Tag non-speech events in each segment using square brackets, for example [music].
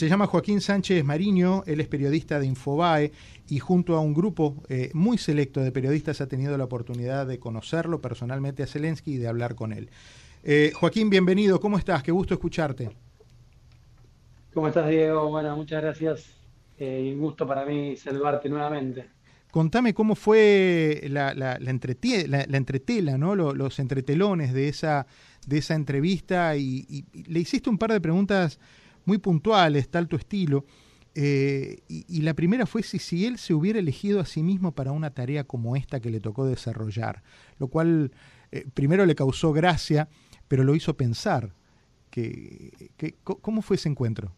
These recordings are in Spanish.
Se llama Joaquín Sánchez Mariño, él es periodista de Infobae y junto a un grupo eh, muy selecto de periodistas ha tenido la oportunidad de conocerlo personalmente a Zelensky y de hablar con él. Eh, Joaquín, bienvenido, ¿cómo estás? Qué gusto escucharte. ¿Cómo estás, Diego? Bueno, muchas gracias eh, y un gusto para mí saludarte nuevamente. Contame cómo fue la, la, la, entretela, ¿no? Los, entretelones de esa, de esa entrevista y, y le hiciste un par de preguntas muy puntuales, tal tu estilo. Eh, y, la primera fue si, si él se hubiera elegido a sí mismo para una tarea como esta que le tocó desarrollar, lo cual eh, primero le causó gracia, pero lo hizo pensar. Que, ¿Cómo fue ese encuentro?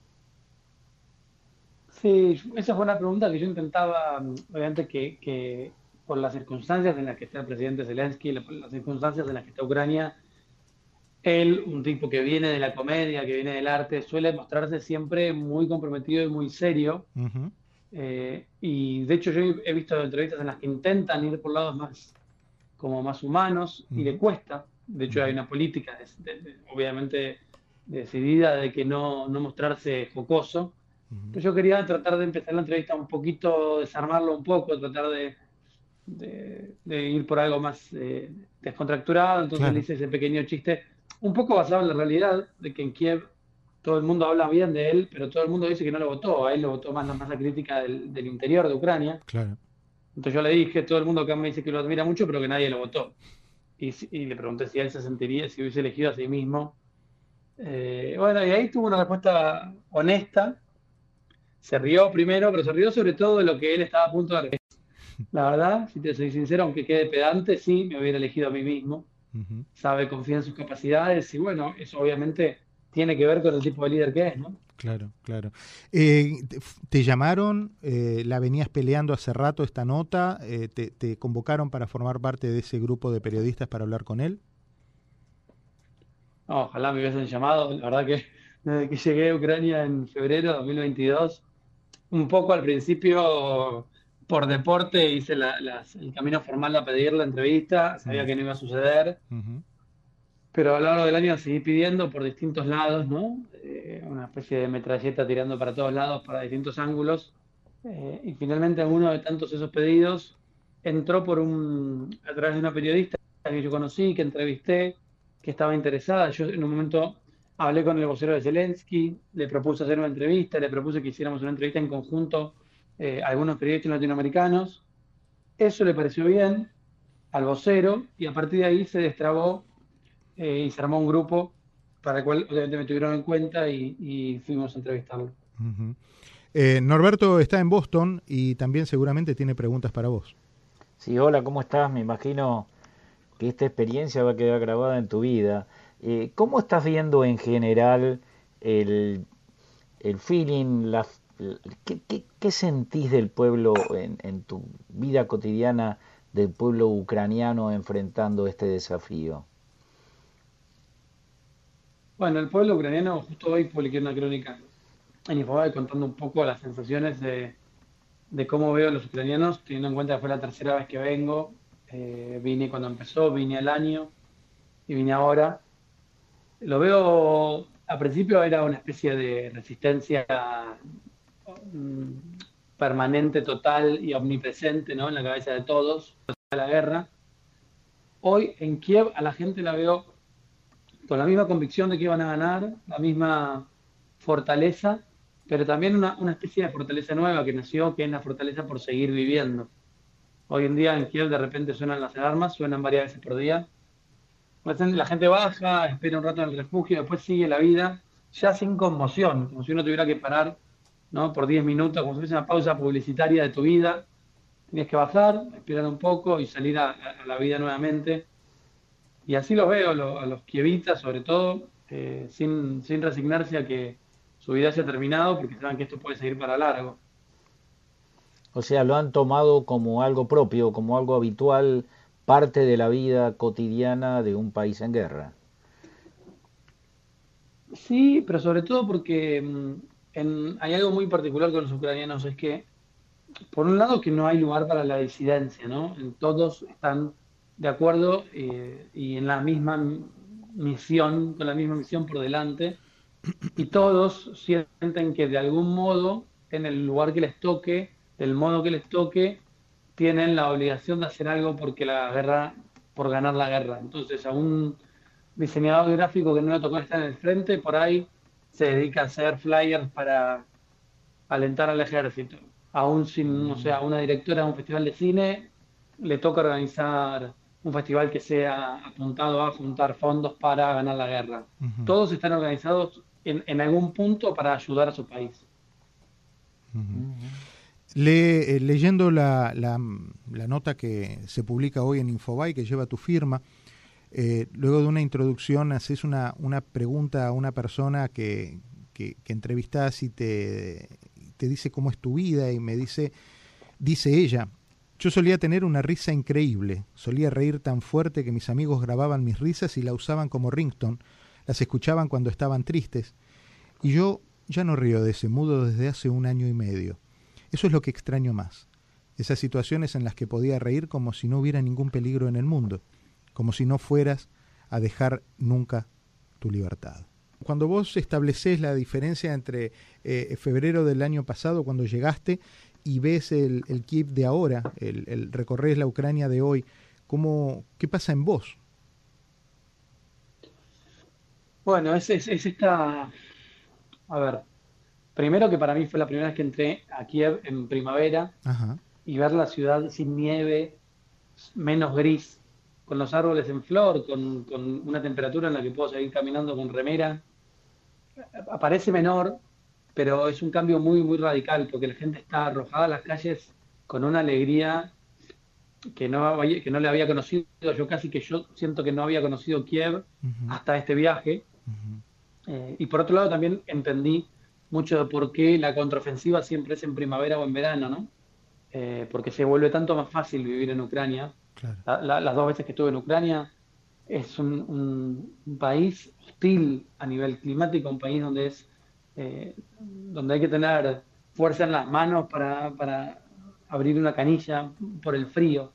Sí, esa fue una pregunta que yo intentaba, obviamente que, por las circunstancias en las que está el presidente Zelensky, las circunstancias en las que está Ucrania, él, un tipo que viene de la comedia, que viene del arte, suele mostrarse siempre muy comprometido y muy serio. Eh, y de hecho yo he visto entrevistas en las que intentan ir por lados más como más humanos y le cuesta. De hecho hay una política obviamente decidida de que no, no mostrarse jocoso. Pero yo quería tratar de empezar la entrevista un poquito, desarmarlo un poco, tratar de, de, ir por algo más eh, descontracturado. Entonces le hice ese pequeño chiste un poco basado en la realidad de que en Kiev todo el mundo habla bien de él, pero todo el mundo dice que no lo votó. A él lo votó más la masa crítica del, interior de Ucrania. Claro. Entonces yo le dije, todo el mundo acá me dice que lo admira mucho, pero que nadie lo votó. Y, le pregunté si él se sentiría, si hubiese elegido a sí mismo. Eh, bueno, y ahí tuvo una respuesta honesta. Se rió primero, pero se rió sobre todo de lo que él estaba a punto de La verdad, si te soy sincero, aunque quede pedante, sí, me hubiera elegido a mí mismo sabe, confía en sus capacidades y bueno, eso obviamente tiene que ver con el tipo de líder que es, ¿no? Claro, claro. Eh, te, llamaron? Eh, ¿La venías peleando hace rato esta nota? Eh, te, convocaron para formar parte de ese grupo de periodistas para hablar con él? ojalá me hubiesen llamado. La verdad que desde que llegué a Ucrania en febrero de 2022, un poco al principio por deporte hice el camino formal a pedir la entrevista, sabía que no iba a suceder, pero a lo largo del año seguí pidiendo por distintos lados, ¿no? Eh, una especie de metralleta tirando para todos lados, para distintos ángulos, eh, y finalmente uno de tantos esos pedidos entró por un, a través de una periodista que yo conocí, que entrevisté, que estaba interesada. Yo en un momento hablé con el vocero de Zelensky, le propuse hacer una entrevista, le propuse que hiciéramos una entrevista en conjunto eh, algunos periodistas latinoamericanos. Eso le pareció bien al vocero y a partir de ahí se destrabó eh, y se armó un grupo para el cual obviamente me tuvieron en cuenta y, fuimos a entrevistarlo. Eh, Norberto está en Boston y también seguramente tiene preguntas para vos. Sí, hola, ¿cómo estás? Me imagino que esta experiencia va a quedar grabada en tu vida. ¿Cómo estás viendo en general el, el feeling, la, ¿Qué, sentís del pueblo en, tu vida cotidiana del pueblo ucraniano enfrentando este desafío? Bueno, el pueblo ucraniano, justo hoy publiqué una crónica en Infobae contando un poco las sensaciones de, cómo veo a los ucranianos, teniendo en cuenta que fue la tercera vez que vengo. Eh, vine cuando empezó, vine al año y vine ahora. Lo veo, a principio era una especie de resistencia permanente, total y omnipresente ¿no? en la cabeza de todos, la guerra. Hoy en Kiev a la gente la veo con la misma convicción de que iban a ganar, la misma fortaleza, pero también una, una, especie de fortaleza nueva que nació, que es la fortaleza por seguir viviendo. Hoy en día en Kiev de repente suenan las alarmas, suenan varias veces por día. La gente baja, espera un rato en el refugio, después sigue la vida, ya sin conmoción, como si uno tuviera que parar ¿no? por 10 minutos, como si fuese una pausa publicitaria de tu vida. Tienes que bajar, esperar un poco y salir a, la vida nuevamente. Y así los veo a los kievitas, sobre todo, eh, sin, sin resignarse a que su vida se ha terminado, porque saben que esto puede seguir para largo. O sea, lo han tomado como algo propio, como algo habitual, parte de la vida cotidiana de un país en guerra. Sí, pero sobre todo porque hay algo muy particular con los ucranianos, es que, por un lado, que no hay lugar para la disidencia, ¿no? Todos están de acuerdo eh, y en la misma misión, con la misma misión por delante. y todos sienten que de algún modo, en el lugar que les toque, del modo que les toque, tienen la obligación de hacer algo porque la guerra, por ganar la guerra. Entonces, a un diseñador gráfico que no le tocó estar en el frente, por ahí se dedica a hacer flyers para alentar al ejército. Aún sin, o sea, una directora de un festival de cine le toca organizar un festival que sea apuntado a juntar fondos para ganar la guerra. Todos están organizados en, algún punto para ayudar a su país. Le, eh, leyendo la, la, nota que se publica hoy en Infobay, que lleva tu firma, eh, luego de una introducción haces una, una pregunta a una persona que, que, entrevistas y te, te dice cómo es tu vida y me dice, dice ella, yo solía tener una risa increíble, solía reír tan fuerte que mis amigos grababan mis risas y la usaban como ringtone, las escuchaban cuando estaban tristes, y yo ya no río de ese mudo desde hace un año y medio. Eso es lo que extraño más, esas situaciones en las que podía reír como si no hubiera ningún peligro en el mundo, como si no fueras a dejar nunca tu libertad. Cuando vos estableces la diferencia entre eh, febrero del año pasado, cuando llegaste, y ves el, el Kiev de ahora, el, el recorrer la Ucrania de hoy, ¿cómo, ¿qué pasa en vos? Bueno, es, es, esta... A ver, primero que para mí fue la primera vez que entré a Kiev en primavera y ver la ciudad sin nieve, menos gris, con los árboles en flor, con, con una temperatura en la que puedo seguir caminando con remera. Aparece menor, pero es un cambio muy, muy radical, porque la gente está arrojada a las calles con una alegría que no, que no le había conocido. Yo casi que yo siento que no había conocido Kiev hasta este viaje. Eh, y por otro lado también entendí mucho de por qué la contraofensiva siempre es en primavera o en verano, ¿no? Eh, porque se vuelve tanto más fácil vivir en Ucrania. Las dos veces que estuve en Ucrania es un, un, país hostil a nivel climático, un país donde es eh, donde hay que tener fuerza en las manos para, para, abrir una canilla por el frío.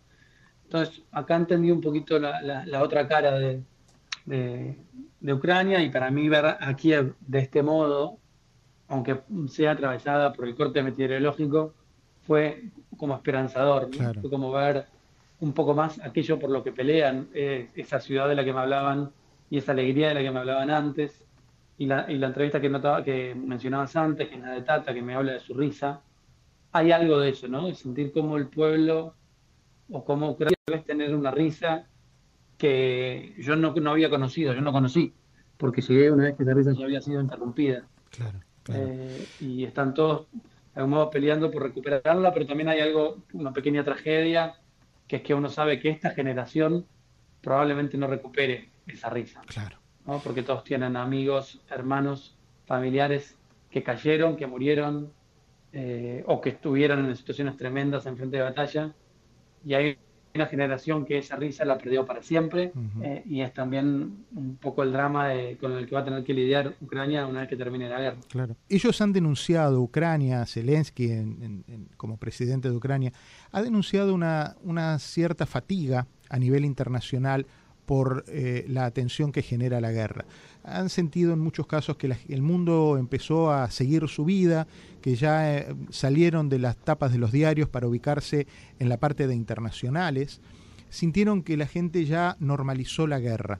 Entonces, acá entendí un poquito la, la, otra cara de, de, Ucrania y para mí ver a Kiev de este modo, aunque sea atravesada por el corte meteorológico, fue como esperanzador, fue como ver un poco más aquello por lo que pelean, eh, esa ciudad de la que me hablaban y esa alegría de la que me hablaban antes, y la, y la entrevista que, notaba, que mencionabas antes, que es la de Tata, que me habla de su risa, hay algo de eso, ¿no? De sentir como el pueblo o como Ucrania debe tener una risa que yo no, no había conocido, yo no conocí, porque llegué una vez que esa risa ya había sido interrumpida. Claro, eh, y están todos, de algún modo, peleando por recuperarla, pero también hay algo, una pequeña tragedia, que es que uno sabe que esta generación probablemente no recupere esa risa. Claro porque todos tienen amigos, hermanos, familiares que cayeron, que murieron eh, o que estuvieron en situaciones tremendas en frente de batalla. Y hay una generación que esa risa la perdió para siempre eh, y es también un poco el drama con el que va a tener que lidiar Ucrania una vez que termine la guerra. Claro. Ellos han denunciado, Ucrania, Zelensky como presidente de Ucrania, ha denunciado una, una cierta fatiga a nivel internacional por eh, la atención que genera la guerra. Han sentido en muchos casos que el mundo empezó a seguir su vida, que ya eh, salieron de las tapas de los diarios para ubicarse en la parte de internacionales. Sintieron que la gente ya normalizó la guerra.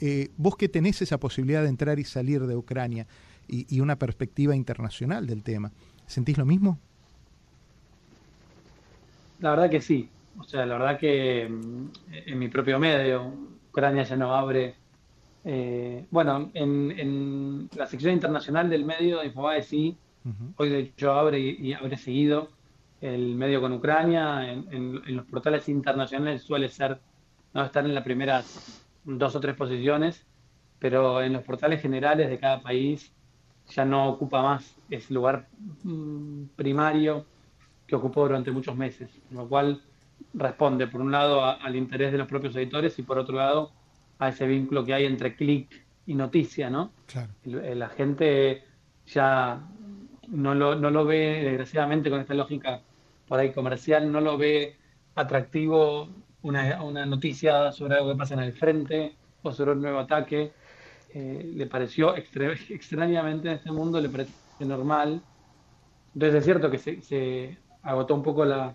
Eh, vos que tenés esa posibilidad de entrar y salir de Ucrania y, y una perspectiva internacional del tema, ¿sentís lo mismo? La verdad que sí. O sea, la verdad que mm, en mi propio medio, Ucrania ya no abre. Eh, bueno, en, la sección internacional del medio de Infobae sí, hoy de hecho abre y, abre seguido el medio con Ucrania. En, los portales internacionales suele ser, no estar en las primeras dos o tres posiciones, pero en los portales generales de cada país ya no ocupa más ese lugar mm, primario que ocupó durante muchos meses, lo cual responde, por un lado, al interés de los propios editores y por otro lado, a ese vínculo que hay entre clic y noticia, ¿no? La gente ya no lo, no lo ve, desgraciadamente, con esta lógica por ahí comercial, no lo ve atractivo una, una noticia sobre algo que pasa en el frente o sobre un nuevo ataque. eh, le pareció [laughs] extrañamente en este mundo, le parece normal. Entonces es cierto que se, agotó un poco la,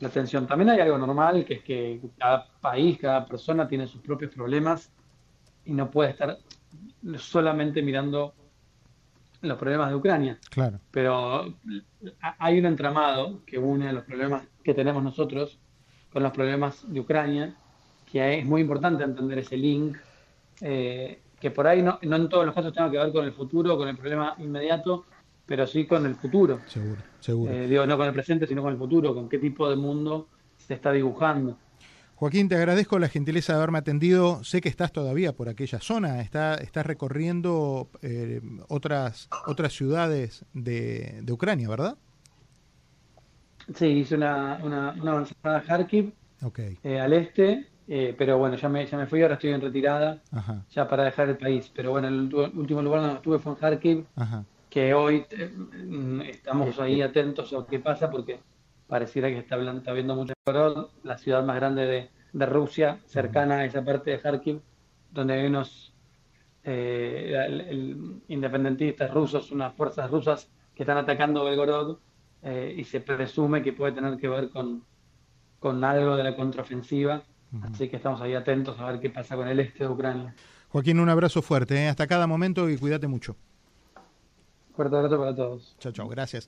la, tensión. También hay algo normal, que es que cada país, cada persona tiene sus propios problemas y no puede estar solamente mirando los problemas de Ucrania. Claro. Pero hay un entramado que une los problemas que tenemos nosotros con los problemas de Ucrania, que es muy importante entender ese link, eh, que por ahí no, no en todos los casos tenga que ver con el futuro, con el problema inmediato, pero sí con el futuro. Seguro, seguro. Eh, digo, no con el presente, sino con el futuro, con qué tipo de mundo se está dibujando. Joaquín, te agradezco la gentileza de haberme atendido. Sé que estás todavía por aquella zona, está, estás recorriendo eh, otras, otras ciudades de, Ucrania, ¿verdad? Sí, hice una, una, avanzada a Kharkiv, eh, al este, eh, pero bueno, ya me, ya me fui, ahora estoy en retirada, ya para dejar el país. Pero bueno, el último lugar donde estuve fue en Kharkiv, que hoy mm, estamos ahí atentos a lo que pasa porque pareciera que está, está habiendo mucho calor, la ciudad más grande de, de, Rusia, cercana a esa parte de Kharkiv, donde hay unos eh, independentistas rusos, unas fuerzas rusas que están atacando Belgorod eh, y se presume que puede tener que ver con, con algo de la contraofensiva. Así que estamos ahí atentos a ver qué pasa con el este de Ucrania. Joaquín, un abrazo fuerte, ¿eh? hasta cada momento y cuídate mucho. Fuerte abrazo para todos. Chao, chao, gracias.